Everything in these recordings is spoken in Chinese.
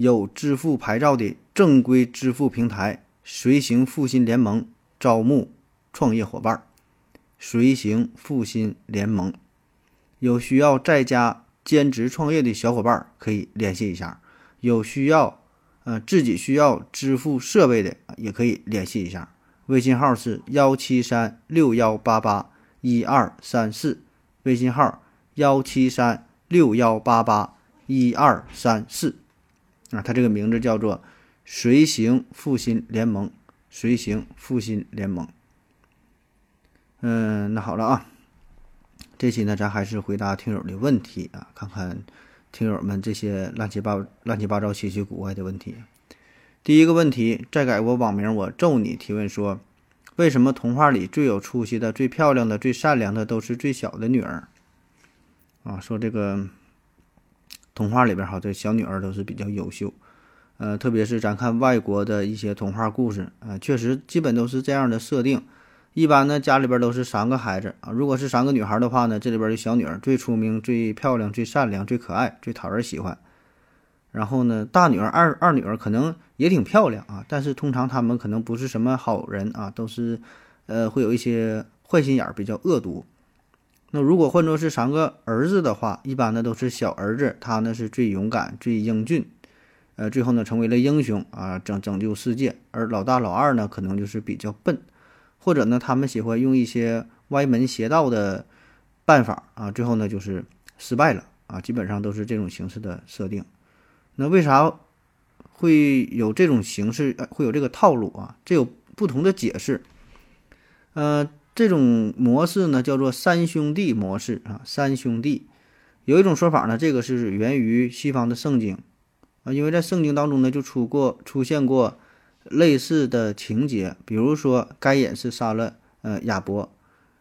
有支付牌照的正规支付平台“随行复兴联盟”招募创业伙伴。随行复兴联盟有需要在家兼职创业的小伙伴可以联系一下，有需要呃自己需要支付设备的也可以联系一下。微信号是幺七三六幺八八一二三四，微信号幺七三六幺八八一二三四，啊，它这个名字叫做“随行复兴联盟”，随行复兴联盟。嗯，那好了啊，这期呢，咱还是回答听友的问题啊，看看听友们这些乱七八乱七八糟、稀奇古怪的问题。第一个问题，再改我网名，我咒你。提问说，为什么童话里最有出息的、最漂亮的、最善良的都是最小的女儿？啊，说这个童话里边哈，这小女儿都是比较优秀。呃，特别是咱看外国的一些童话故事，啊，确实基本都是这样的设定。一般呢，家里边都是三个孩子啊，如果是三个女孩的话呢，这里边的小女儿最出名、最漂亮、最善良、最可爱、最讨人喜欢。然后呢，大女儿、二二女儿可能也挺漂亮啊，但是通常她们可能不是什么好人啊，都是，呃，会有一些坏心眼儿，比较恶毒。那如果换作是三个儿子的话，一般呢都是小儿子，他呢是最勇敢、最英俊，呃，最后呢成为了英雄啊，拯拯救世界。而老大、老二呢，可能就是比较笨，或者呢他们喜欢用一些歪门邪道的办法啊，最后呢就是失败了啊，基本上都是这种形式的设定。那为啥会有这种形式，会有这个套路啊？这有不同的解释。呃，这种模式呢叫做三兄弟模式啊。三兄弟有一种说法呢，这个是源于西方的圣经啊，因为在圣经当中呢就出过出现过类似的情节，比如说该隐是杀了呃亚伯，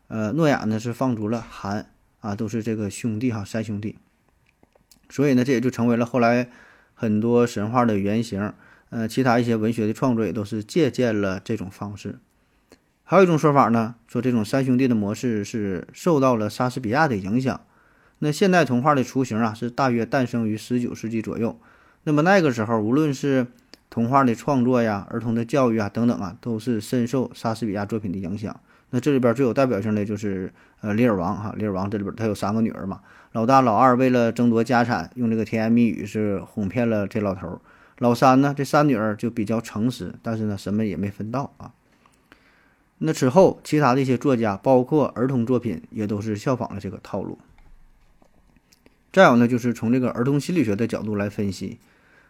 呃诺亚呢是放逐了韩啊，都是这个兄弟哈，三兄弟。所以呢，这也就成为了后来。很多神话的原型，呃，其他一些文学的创作也都是借鉴了这种方式。还有一种说法呢，说这种三兄弟的模式是受到了莎士比亚的影响。那现代童话的雏形啊，是大约诞生于十九世纪左右。那么那个时候，无论是童话的创作呀、儿童的教育啊等等啊，都是深受莎士比亚作品的影响。那这里边最有代表性的就是呃《李尔王》哈，《李尔王》这里边他有三个女儿嘛。老大、老二为了争夺家产，用这个甜言蜜语是哄骗了这老头儿。老三呢，这三女儿就比较诚实，但是呢，什么也没分到啊。那此后，其他的一些作家，包括儿童作品，也都是效仿了这个套路。再有呢，就是从这个儿童心理学的角度来分析，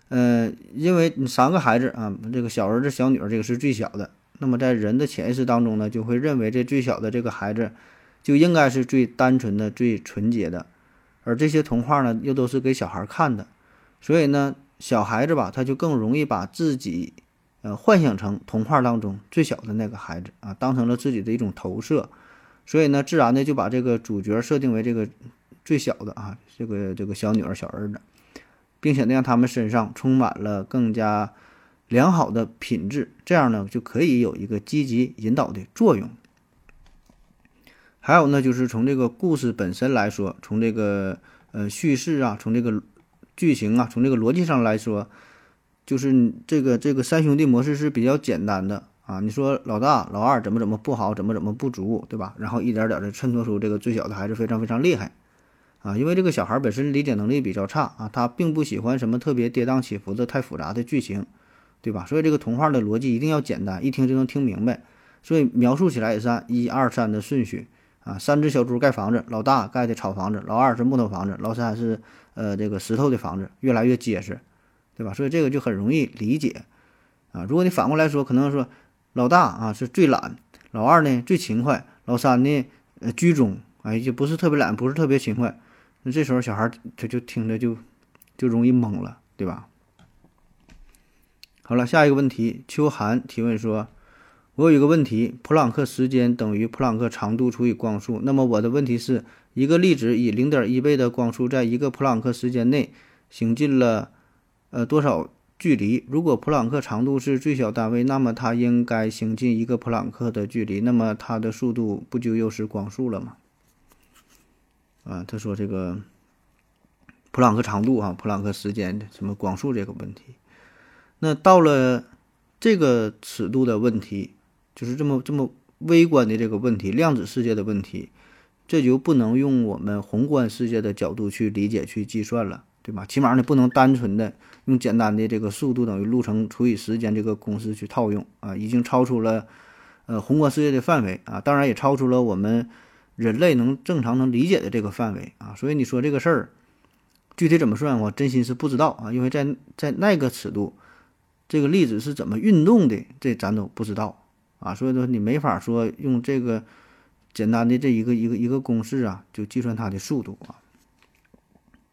呃，因为你三个孩子啊，这个小儿子、小女儿，这个是最小的，那么在人的潜意识当中呢，就会认为这最小的这个孩子就应该是最单纯的、最纯洁的。而这些童话呢，又都是给小孩看的，所以呢，小孩子吧，他就更容易把自己，呃，幻想成童话当中最小的那个孩子啊，当成了自己的一种投射，所以呢，自然的就把这个主角设定为这个最小的啊，这个这个小女儿、小儿子，并且呢，让他们身上充满了更加良好的品质，这样呢，就可以有一个积极引导的作用。还有呢，就是从这个故事本身来说，从这个呃叙事啊，从这个剧情啊，从这个逻辑上来说，就是这个这个三兄弟模式是比较简单的啊。你说老大、老二怎么怎么不好，怎么怎么不足，对吧？然后一点点的衬托出这个最小的孩子非常非常厉害啊。因为这个小孩本身理解能力比较差啊，他并不喜欢什么特别跌宕起伏的太复杂的剧情，对吧？所以这个童话的逻辑一定要简单，一听就能听明白。所以描述起来也是按一二三的顺序。啊，三只小猪盖房子，老大盖的草房子，老二是木头房子，老三是呃这个石头的房子，越来越结实，对吧？所以这个就很容易理解啊。如果你反过来说，可能说老大啊是最懒，老二呢最勤快，老三呢呃居中，哎就不是特别懒，不是特别勤快，那这时候小孩他就听着就就容易懵了，对吧？好了，下一个问题，秋寒提问说：“我有一个问题，普朗克时间等于普朗克长度除以光速。那么我的问题是一个粒子以零点一倍的光速，在一个普朗克时间内行进了呃多少距离？如果普朗克长度是最小单位，那么它应该行进一个普朗克的距离，那么它的速度不就又是光速了吗？”啊，他说这个普朗克长度啊，普朗克时间什么光速这个问题。那到了这个尺度的问题，就是这么这么微观的这个问题，量子世界的问题，这就不能用我们宏观世界的角度去理解、去计算了，对吧？起码呢，不能单纯的用简单的这个速度等于路程除以时间这个公式去套用啊，已经超出了呃宏观世界的范围啊，当然也超出了我们人类能正常能理解的这个范围啊。所以你说这个事儿具体怎么算，我真心是不知道啊，因为在在那个尺度。这个粒子是怎么运动的？这咱都不知道啊，所以说你没法说用这个简单的这一个一个一个公式啊，就计算它的速度啊。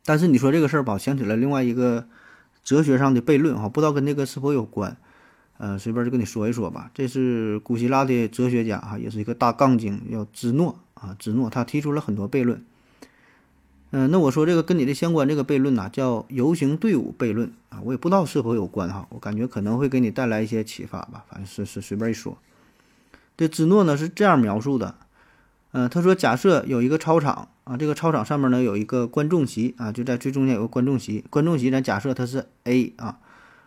但是你说这个事儿吧，想起来另外一个哲学上的悖论哈，不知道跟这个是否有关？呃，随便就跟你说一说吧。这是古希腊的哲学家哈，也是一个大杠精，叫芝诺啊，芝诺他提出了很多悖论。嗯，那我说这个跟你的相关这个悖论呐，叫游行队伍悖论啊，我也不知道是否有关哈，我感觉可能会给你带来一些启发吧，反正是是随便一说。这芝诺呢是这样描述的，嗯，他说假设有一个操场啊，这个操场上面呢有一个观众席啊，就在最中间有个观众席，观众席咱假设它是 A 啊，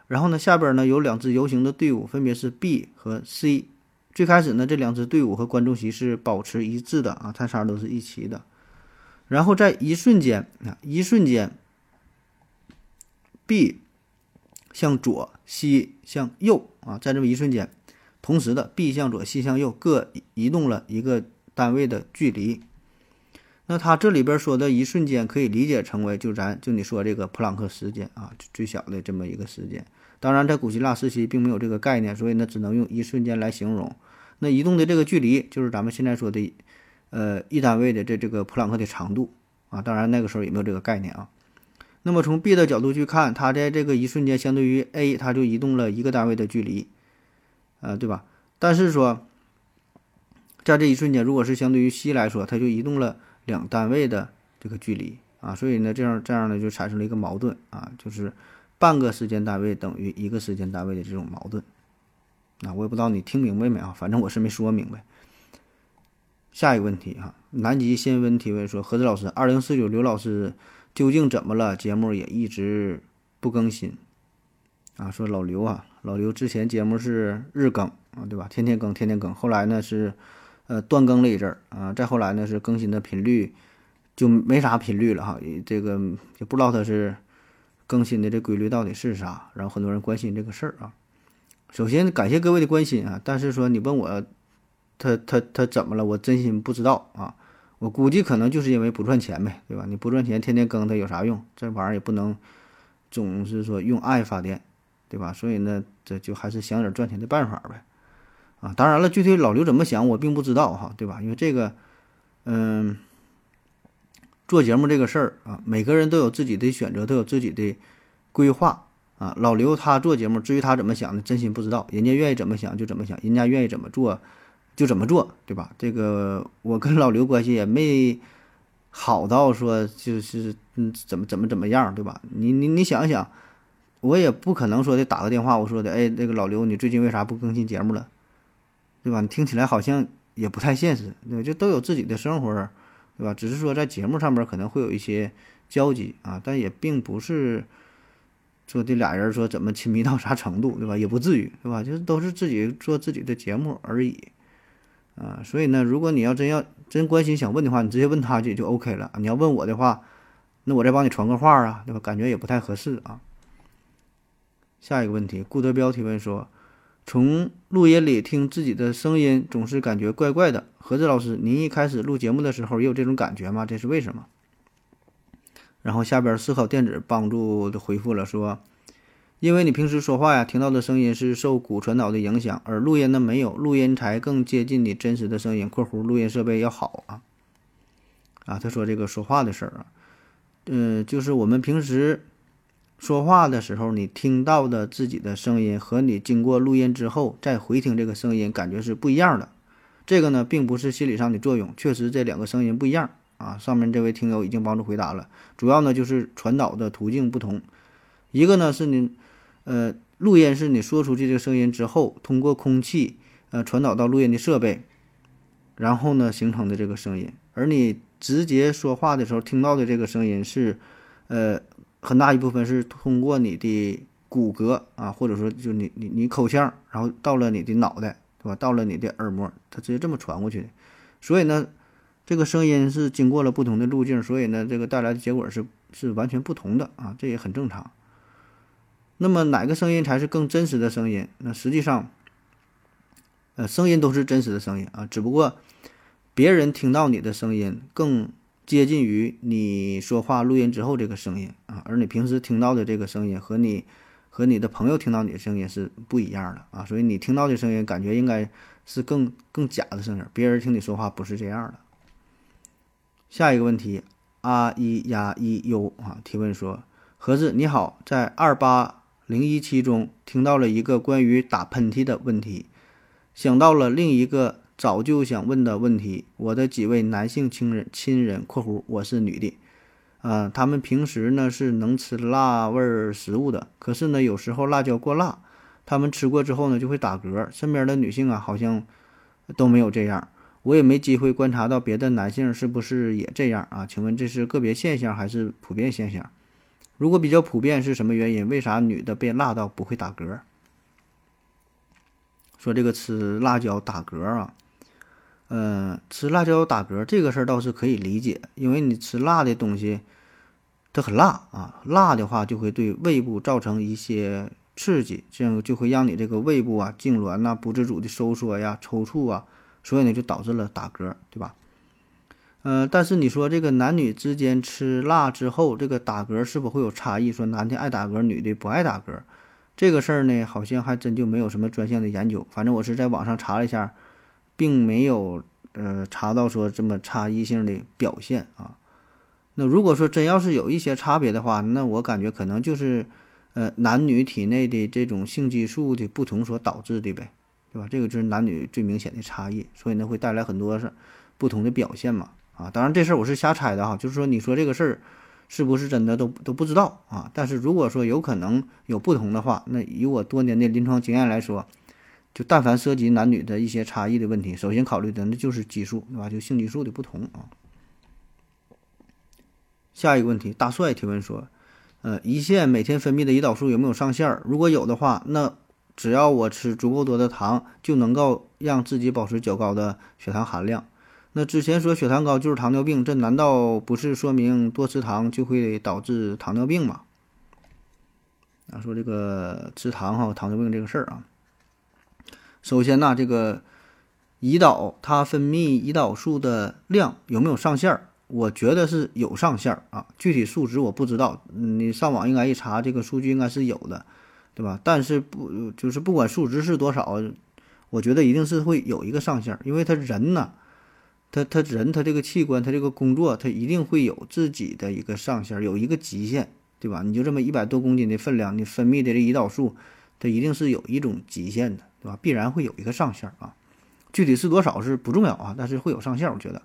然后呢下边呢有两支游行的队伍，分别是 B 和 C，最开始呢这两支队伍和观众席是保持一致的啊，它仨都是一齐的。然后在一瞬间啊，一瞬间，B 向左，C 向右啊，在这么一瞬间，同时的 B 向左，C 向右，各移动了一个单位的距离。那它这里边说的一瞬间，可以理解成为就咱就你说这个普朗克时间啊，最小的这么一个时间。当然，在古希腊时期并没有这个概念，所以呢，只能用一瞬间来形容。那移动的这个距离，就是咱们现在说的。呃，一单位的这这个普朗克的长度啊，当然那个时候也没有这个概念啊。那么从 B 的角度去看，它在这个一瞬间相对于 A，它就移动了一个单位的距离，呃，对吧？但是说，在这一瞬间，如果是相对于 C 来说，它就移动了两单位的这个距离啊。所以呢，这样这样呢就产生了一个矛盾啊，就是半个时间单位等于一个时间单位的这种矛盾。啊，我也不知道你听明白没啊？反正我是没说明白。下一个问题哈，南极先温提问说：何子老师，二零四九刘老师究竟怎么了？节目也一直不更新啊。说老刘啊，老刘之前节目是日更啊，对吧？天天更，天天更。后来呢是呃断更了一阵儿啊，再后来呢是更新的频率就没啥频率了哈。这个也不知道他是更新的这规律到底是啥，然后很多人关心这个事儿啊。首先感谢各位的关心啊，但是说你问我。他他他怎么了？我真心不知道啊！我估计可能就是因为不赚钱呗，对吧？你不赚钱，天天更它有啥用？这玩意儿也不能总是说用爱发电，对吧？所以呢，这就还是想点赚钱的办法呗。啊，当然了，具体老刘怎么想，我并不知道哈，对吧？因为这个，嗯，做节目这个事儿啊，每个人都有自己的选择，都有自己的规划啊。老刘他做节目，至于他怎么想的，真心不知道。人家愿意怎么想就怎么想，人家愿意怎么做。就怎么做，对吧？这个我跟老刘关系也没好到说就是嗯怎么怎么怎么样，对吧？你你你想想，我也不可能说的打个电话，我说的哎，那个老刘，你最近为啥不更新节目了，对吧？你听起来好像也不太现实，对吧？就都有自己的生活，对吧？只是说在节目上面可能会有一些交集啊，但也并不是说这俩人说怎么亲密到啥程度，对吧？也不至于，对吧？就是都是自己做自己的节目而已。啊，所以呢，如果你要真要真关心想问的话，你直接问他就就 OK 了。你要问我的话，那我再帮你传个话啊，对吧？感觉也不太合适啊。下一个问题，顾德彪提问说：从录音里听自己的声音，总是感觉怪怪的。何子老师，您一开始录节目的时候也有这种感觉吗？这是为什么？然后下边思考电子帮助的回复了说。因为你平时说话呀，听到的声音是受骨传导的影响，而录音呢没有，录音才更接近你真实的声音。（括弧录音设备要好啊。）啊，他说这个说话的事儿啊，嗯，就是我们平时说话的时候，你听到的自己的声音和你经过录音之后再回听这个声音，感觉是不一样的。这个呢，并不是心理上的作用，确实这两个声音不一样啊。上面这位听友已经帮助回答了，主要呢就是传导的途径不同。一个呢是你，呃，录音是你说出去这个声音之后，通过空气呃传导到录音的设备，然后呢形成的这个声音，而你直接说话的时候听到的这个声音是，呃。很大一部分是通过你的骨骼啊，或者说就你你你口腔，然后到了你的脑袋，对吧？到了你的耳膜，它直接这么传过去的。所以呢，这个声音是经过了不同的路径，所以呢，这个带来的结果是是完全不同的啊，这也很正常。那么哪个声音才是更真实的声音？那实际上，呃，声音都是真实的声音啊，只不过别人听到你的声音更。接近于你说话录音之后这个声音啊，而你平时听到的这个声音和你和你的朋友听到你的声音是不一样的啊，所以你听到的声音感觉应该是更更假的声音，别人听你说话不是这样的。下一个问题，阿一呀一 u 啊提问说，盒子你好，在二八零一期中听到了一个关于打喷嚏的问题，想到了另一个。早就想问的问题，我的几位男性亲人亲人（括弧我是女的），啊，他们平时呢是能吃辣味儿食物的，可是呢有时候辣椒过辣，他们吃过之后呢就会打嗝。身边的女性啊好像都没有这样，我也没机会观察到别的男性是不是也这样啊？请问这是个别现象还是普遍现象？如果比较普遍是什么原因？为啥女的被辣到不会打嗝？说这个吃辣椒打嗝啊？嗯，吃辣椒打嗝这个事儿倒是可以理解，因为你吃辣的东西，它很辣啊，辣的话就会对胃部造成一些刺激，这样就会让你这个胃部啊痉挛呐、不自主的收缩呀、抽搐啊，所以呢就导致了打嗝，对吧？嗯，但是你说这个男女之间吃辣之后，这个打嗝是否会有差异？说男的爱打嗝，女的不爱打嗝，这个事儿呢，好像还真就没有什么专项的研究。反正我是在网上查了一下。并没有呃查到说这么差异性的表现啊。那如果说真要是有一些差别的话，那我感觉可能就是呃男女体内的这种性激素的不同所导致的呗，对吧？这个就是男女最明显的差异，所以呢会带来很多是不同的表现嘛啊。当然这事儿我是瞎猜的哈，就是说你说这个事儿是不是真的都都不知道啊。但是如果说有可能有不同的话，那以我多年的临床经验来说。就但凡涉及男女的一些差异的问题，首先考虑的那就是激素，对吧？就性激素的不同啊。下一个问题，大帅提问说，呃，胰腺每天分泌的胰岛素有没有上限？如果有的话，那只要我吃足够多的糖，就能够让自己保持较高的血糖含量。那之前说血糖高就是糖尿病，这难道不是说明多吃糖就会导致糖尿病吗？啊，说这个吃糖哈，糖尿病这个事儿啊。首先呢，这个胰岛它分泌胰岛素的量有没有上限儿？我觉得是有上限儿啊，具体数值我不知道。你上网应该一查，这个数据应该是有的，对吧？但是不就是不管数值是多少，我觉得一定是会有一个上限儿，因为他人呢，他他人他这个器官他这个工作他一定会有自己的一个上限儿，有一个极限，对吧？你就这么一百多公斤的分量，你分泌的这胰岛素，它一定是有一种极限的。对吧？必然会有一个上限啊，具体是多少是不重要啊，但是会有上限，我觉得。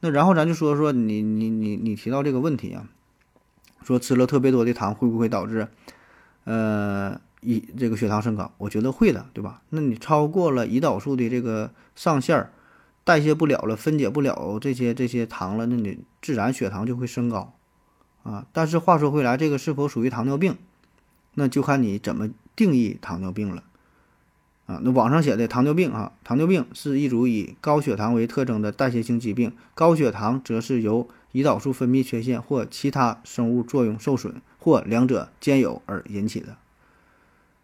那然后咱就说说你你你你提到这个问题啊，说吃了特别多的糖会不会导致呃胰这个血糖升高？我觉得会的，对吧？那你超过了胰岛素的这个上限，代谢不了了，分解不了这些这些糖了，那你自然血糖就会升高啊。但是话说回来，这个是否属于糖尿病，那就看你怎么定义糖尿病了。那网上写的糖尿病啊，糖尿病是一组以高血糖为特征的代谢性疾病，高血糖则是由胰岛素分泌缺陷或其他生物作用受损或两者兼有而引起的。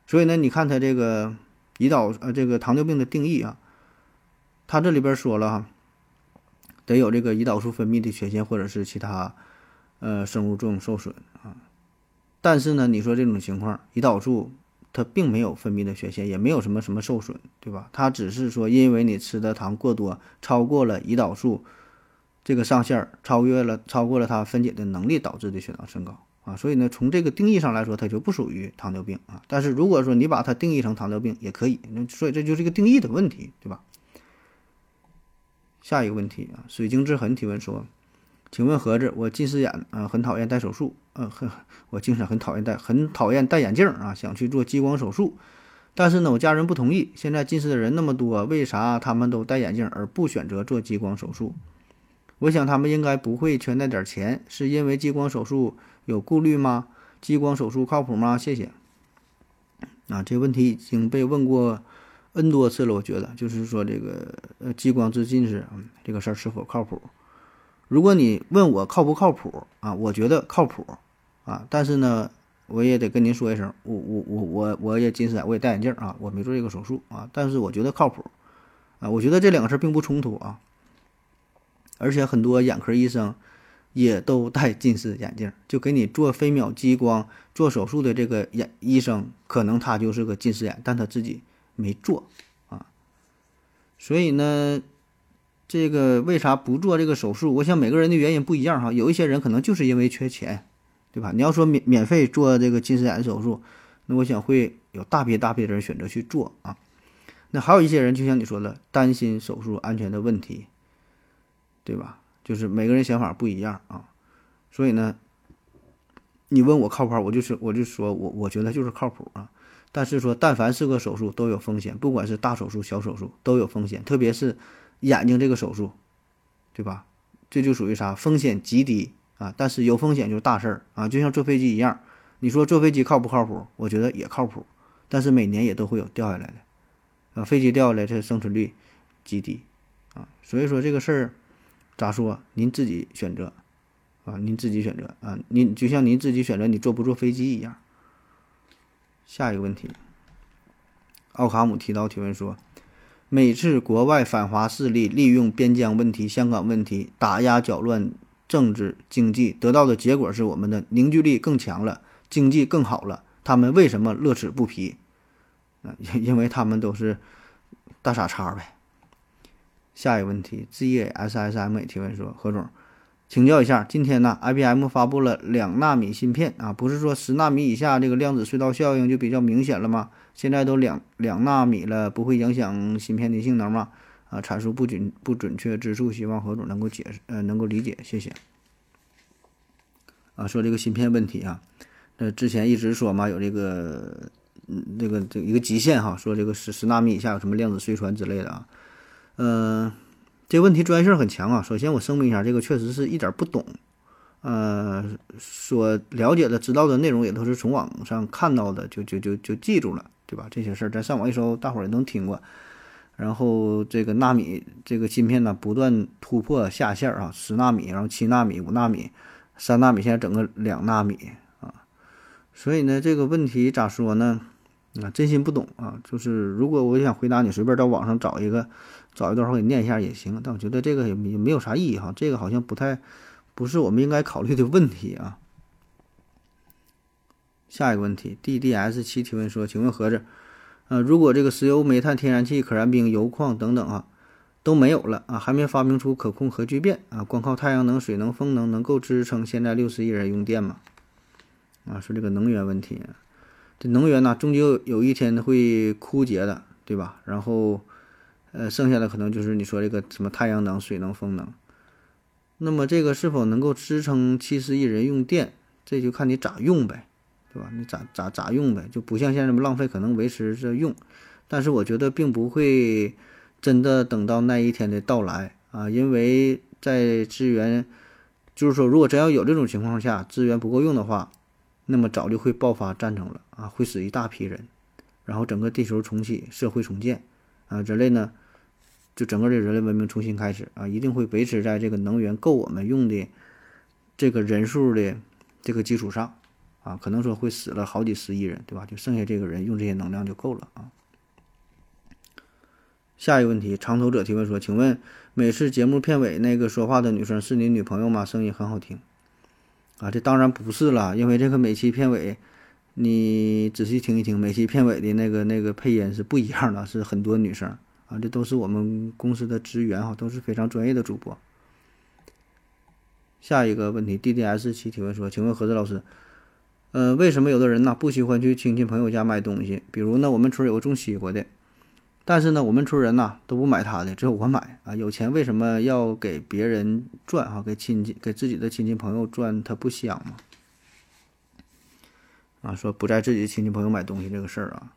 所以呢，你看它这个胰岛呃这个糖尿病的定义啊，它这里边说了哈，得有这个胰岛素分泌的缺陷或者是其他呃生物作用受损啊。但是呢，你说这种情况，胰岛素。它并没有分泌的缺陷，也没有什么什么受损，对吧？它只是说，因为你吃的糖过多，超过了胰岛素这个上限，超越了超过了它分解的能力导致的血糖升高啊，所以呢，从这个定义上来说，它就不属于糖尿病啊。但是如果说你把它定义成糖尿病也可以，那所以这就是一个定义的问题，对吧？下一个问题啊，水晶之痕提问说，请问盒子，我近视眼啊，很讨厌戴手术，呃，很我经常很讨厌戴，很讨厌戴眼镜啊，想去做激光手术，但是呢，我家人不同意。现在近视的人那么多，为啥他们都戴眼镜而不选择做激光手术？我想他们应该不会缺那点钱，是因为激光手术。有顾虑吗？激光手术靠谱吗？谢谢。啊，这个问题已经被问过 N 多次了。我觉得就是说这个呃激光治近视，这个事儿是否靠谱？如果你问我靠不靠谱啊，我觉得靠谱啊。但是呢，我也得跟您说一声，我我我我我也近视眼，我也戴眼镜啊，我没做这个手术啊。但是我觉得靠谱啊，我觉得这两个事儿并不冲突啊。而且很多眼科医生。也都戴近视眼镜，就给你做飞秒激光做手术的这个眼医生，可能他就是个近视眼，但他自己没做啊。所以呢，这个为啥不做这个手术？我想每个人的原因不一样哈。有一些人可能就是因为缺钱，对吧？你要说免免费做这个近视眼手术，那我想会有大批大批的人选择去做啊。那还有一些人，就像你说的，担心手术安全的问题，对吧？就是每个人想法不一样啊，所以呢，你问我靠谱，我就是我就说我我觉得就是靠谱啊。但是说，但凡是个手术都有风险，不管是大手术、小手术都有风险，特别是眼睛这个手术，对吧？这就属于啥？风险极低啊，但是有风险就是大事儿啊。就像坐飞机一样，你说坐飞机靠不靠谱？我觉得也靠谱，但是每年也都会有掉下来的啊。飞机掉下来，这生存率极低啊。所以说这个事儿。咋说？您自己选择，啊，您自己选择啊，您就像您自己选择你坐不坐飞机一样。下一个问题，奥卡姆提到提问说，每次国外反华势力利用边疆问题、香港问题打压搅乱政治经济，得到的结果是我们的凝聚力更强了，经济更好了。他们为什么乐此不疲？啊，因为他们都是大傻叉呗。下一个问题，Z S S M 提问说：何总，请教一下，今天呢，I B M 发布了两纳米芯片啊，不是说十纳米以下这个量子隧道效应就比较明显了吗？现在都两两纳米了，不会影响芯片的性能吗？啊，阐述不准不准确之处，希望何总能够解释，呃，能够理解，谢谢。啊，说这个芯片问题啊，那之前一直说嘛，有这个，嗯，这个这一个极限哈，说这个十十纳米以下有什么量子隧传之类的啊。嗯，这问题专业性很强啊。首先，我声明一下，这个确实是一点不懂。呃，所了解的、知道的内容也都是从网上看到的，就就就就记住了，对吧？这些事儿咱上网一搜，大伙儿也能听过。然后这个纳米这个芯片呢，不断突破下限啊，十纳米，然后七纳米、五纳米、三纳米，现在整个两纳米啊。所以呢，这个问题咋说呢？啊，真心不懂啊。就是如果我想回答你，随便到网上找一个。找一段话给念一下也行，但我觉得这个也也没有啥意义哈，这个好像不太不是我们应该考虑的问题啊。下一个问题，D D S 七提问说，请问盒子，呃，如果这个石油、煤炭、天然气、可燃冰、油矿等等啊都没有了啊，还没发明出可控核聚变啊，光靠太阳能、水能、风能能够支撑现在六十亿人用电吗？啊，说这个能源问题，这能源呢，终究有一天会枯竭的，对吧？然后。呃，剩下的可能就是你说这个什么太阳能、水能、风能，那么这个是否能够支撑七十亿人用电，这就看你咋用呗，对吧？你咋咋咋用呗，就不像现在这么浪费，可能维持着用。但是我觉得并不会真的等到那一天的到来啊，因为在资源，就是说如果真要有这种情况下，资源不够用的话，那么早就会爆发战争了啊，会死一大批人，然后整个地球重启，社会重建。啊，人类呢，就整个这人类文明重新开始啊，一定会维持在这个能源够我们用的这个人数的这个基础上啊，可能说会死了好几十亿人，对吧？就剩下这个人用这些能量就够了啊。下一个问题，长头者提问说：“请问每次节目片尾那个说话的女生是你女朋友吗？声音很好听。”啊，这当然不是了，因为这个每期片尾。你仔细听一听，每期片尾的那个那个配音是不一样的，是很多女生啊，这都是我们公司的职员哈，都是非常专业的主播。下一个问题，D D S 七提问说，请问何子老师，呃，为什么有的人呢不喜欢去亲戚朋友家买东西？比如呢，我们村有个种西瓜的，但是呢，我们村人呐都不买他的，只有我买啊。有钱为什么要给别人赚哈？给亲戚给自己的亲戚朋友赚，他不香吗？啊，说不在自己亲戚朋友买东西这个事儿啊，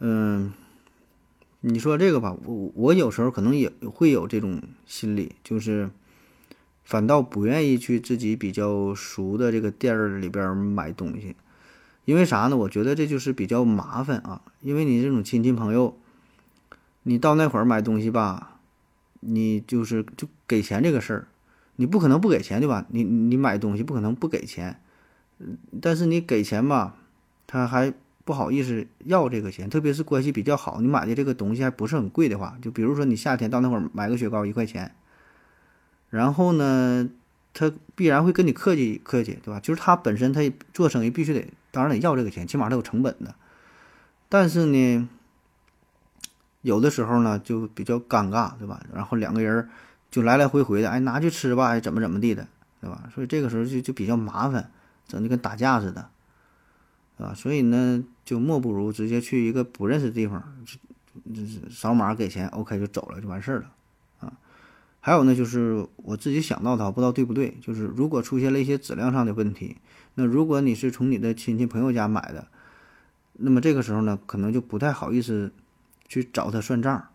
嗯，你说这个吧，我我有时候可能也会有这种心理，就是反倒不愿意去自己比较熟的这个店儿里边买东西，因为啥呢？我觉得这就是比较麻烦啊，因为你这种亲戚朋友，你到那会儿买东西吧，你就是就给钱这个事儿，你不可能不给钱对吧？你你买东西不可能不给钱。但是你给钱吧，他还不好意思要这个钱，特别是关系比较好，你买的这个东西还不是很贵的话，就比如说你夏天到那会儿买个雪糕一块钱，然后呢，他必然会跟你客气客气，对吧？就是他本身他做生意必须得，当然得要这个钱，起码他有成本的。但是呢，有的时候呢就比较尴尬，对吧？然后两个人就来来回回的，哎，拿去吃吧，怎么怎么地的，对吧？所以这个时候就就比较麻烦。整的跟打架似的，啊？所以呢，就莫不如直接去一个不认识的地方，就是扫码给钱，OK 就走了，就完事儿了，啊。还有呢，就是我自己想到的，不知道对不对，就是如果出现了一些质量上的问题，那如果你是从你的亲戚朋友家买的，那么这个时候呢，可能就不太好意思去找他算账，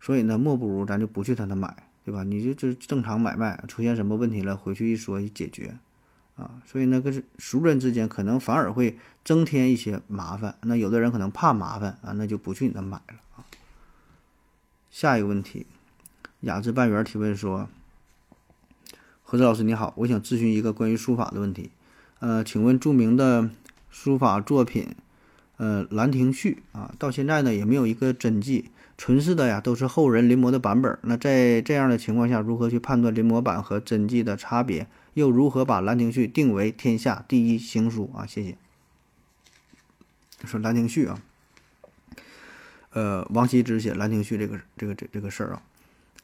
所以呢，莫不如咱就不去他那买，对吧？你就就正常买卖，出现什么问题了，回去一说一解决。啊，所以呢，跟熟人之间可能反而会增添一些麻烦。那有的人可能怕麻烦啊，那就不去你那买了啊。下一个问题，雅致半圆提问说：“何子老师你好，我想咨询一个关于书法的问题。呃，请问著名的书法作品，呃，《兰亭序》啊，到现在呢也没有一个真迹，存世的呀都是后人临摹的版本。那在这样的情况下，如何去判断临摹版和真迹的差别？”又如何把《兰亭序》定为天下第一行书啊？谢谢。说《兰亭序》啊，呃，王羲之写《兰亭序》这个这个这这个事儿啊，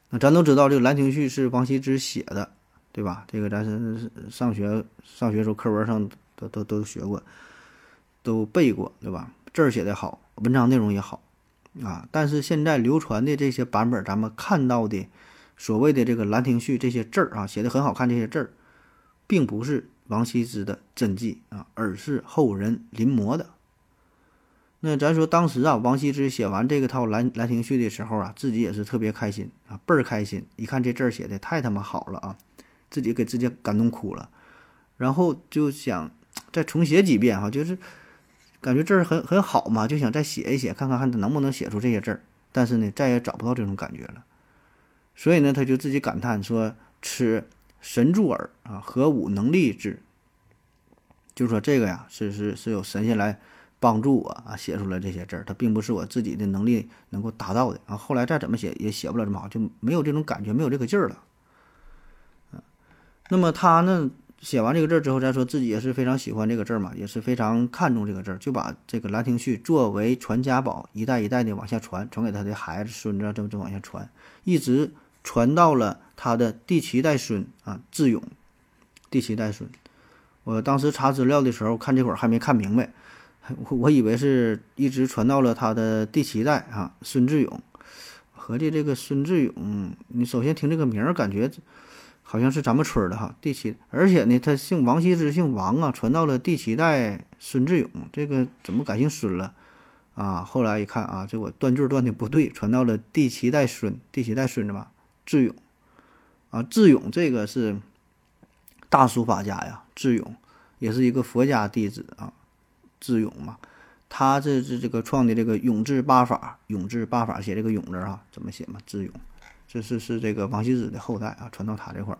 那咱都知道这个《兰亭序》是王羲之写的，对吧？这个咱是上学上学时候课文上都都都学过，都背过，对吧？字儿写的好，文章内容也好啊。但是现在流传的这些版本，咱们看到的所谓的这个《兰亭序》这些字儿啊，写的很好看，这些字儿。并不是王羲之的真迹啊，而是后人临摹的。那咱说当时啊，王羲之写完这个套《兰兰亭序》的时候啊，自己也是特别开心啊，倍儿开心。一看这字儿写的太他妈好了啊，自己给自己感动哭了。然后就想再重写几遍哈，就是感觉字儿很很好嘛，就想再写一写，看看还能不能写出这些字儿。但是呢，再也找不到这种感觉了。所以呢，他就自己感叹说：“吃。”神助耳啊，何武能力之？就说这个呀，是是是有神仙来帮助我啊，写出来这些字儿，它并不是我自己的能力能够达到的啊。后来再怎么写也写不了这么好，就没有这种感觉，没有这个劲儿了。那么他呢，写完这个字儿之后，再说自己也是非常喜欢这个字儿嘛，也是非常看重这个字儿，就把这个《兰亭序》作为传家宝，一代一代的往下传，传给他的孩子、孙子，这么这么往下传，一直。传到了他的第七代孙啊，智勇，第七代孙。我当时查资料的时候，看这会儿还没看明白，我 我以为是一直传到了他的第七代啊，孙志勇。合计这个孙志勇，你首先听这个名儿，感觉好像是咱们村的哈，第七。而且呢，他姓王羲之，姓王啊，传到了第七代孙志勇，这个怎么改姓孙了？啊，后来一看啊，这我断句断的不对，传到了第七代孙，第七代孙子嘛。智勇，啊，智勇这个是大书法家呀，智勇也是一个佛家弟子啊，智勇嘛，他这这这个创的这个永字八法，永字八法写这个永字啊，怎么写嘛？智勇，这是是这个王羲之的后代啊，传到他这块儿。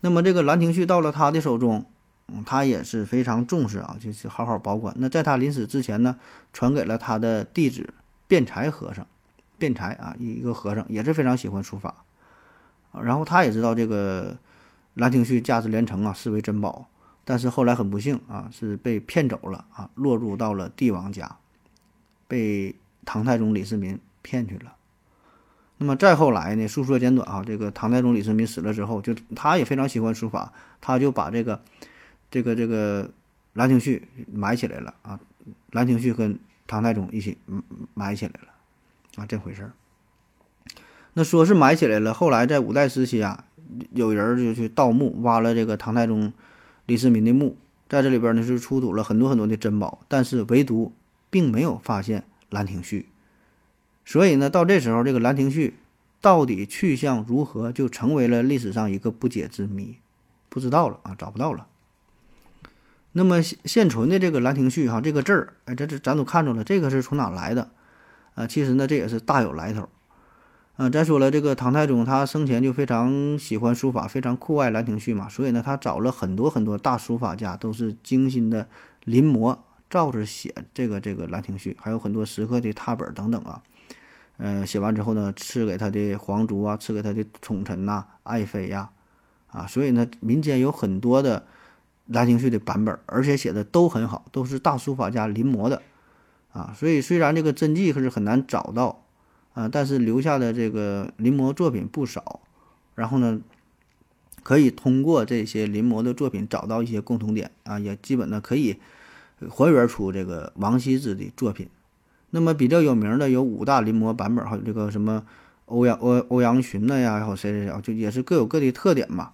那么这个《兰亭序》到了他的手中，嗯，他也是非常重视啊，就是好好保管。那在他临死之前呢，传给了他的弟子辩才和尚。辩才啊，一个和尚也是非常喜欢书法，然后他也知道这个《兰亭序》价值连城啊，视为珍宝，但是后来很不幸啊，是被骗走了啊，落入到了帝王家，被唐太宗李世民骗去了。那么再后来呢，述说简短啊，这个唐太宗李世民死了之后，就他也非常喜欢书法，他就把这个这个这个兰亭序埋起来了啊，兰亭序跟唐太宗一起埋起来了啊，这回事儿。那说是埋起来了，后来在五代时期啊，有人就去盗墓，挖了这个唐太宗李世民的墓，在这里边呢是出土了很多很多的珍宝，但是唯独并没有发现兰亭序。所以呢，到这时候这个兰亭序到底去向如何，就成为了历史上一个不解之谜，不知道了啊，找不到了。那么现现存的这个兰亭序哈，这个字儿，哎，这这咱都看出了，这个是从哪来的？啊，其实呢，这也是大有来头。嗯，再说了，这个唐太宗他生前就非常喜欢书法，非常酷爱《兰亭序》嘛，所以呢，他找了很多很多大书法家，都是精心的临摹，照着写这个这个《兰亭序》，还有很多石刻的拓本等等啊。嗯，写完之后呢，赐给他的皇族啊，赐给他的宠臣呐、爱妃呀，啊，所以呢，民间有很多的《兰亭序》的版本，而且写的都很好，都是大书法家临摹的，啊，所以虽然这个真迹可是很难找到。啊，但是留下的这个临摹作品不少，然后呢，可以通过这些临摹的作品找到一些共同点啊，也基本呢可以还原出这个王羲之的作品。那么比较有名的有五大临摹版本，还有这个什么欧阳欧欧阳询的呀，还有谁谁谁，就也是各有各的特点嘛。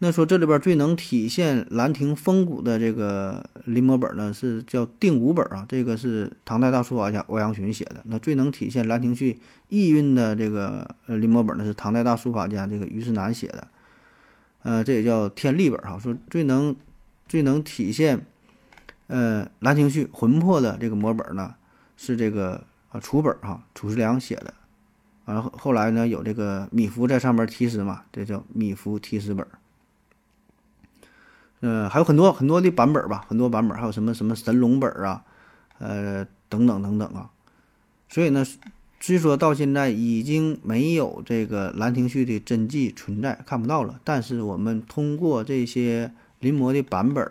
那说这里边最能体现兰亭风骨的这个临摹本呢，是叫定武本啊。这个是唐代大书法家欧阳询写的。那最能体现兰亭序意蕴的这个呃临摹本呢，是唐代大书法家这个虞世南写的。呃，这也叫天历本哈。说最能最能体现呃兰亭序魂魄的这个摹本呢，是这个啊楚本哈，褚时良写的。完了后来呢，有这个米芾在上面题诗嘛，这叫米芾题诗本。嗯，还有很多很多的版本吧，很多版本，还有什么什么神龙本啊，呃，等等等等啊。所以呢，虽说到现在已经没有这个《兰亭序》的真迹存在，看不到了，但是我们通过这些临摹的版本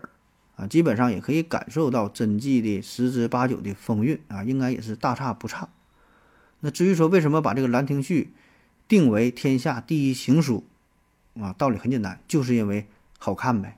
啊，基本上也可以感受到真迹的十之八九的风韵啊，应该也是大差不差。那至于说为什么把这个《兰亭序》定为天下第一行书啊，道理很简单，就是因为好看呗。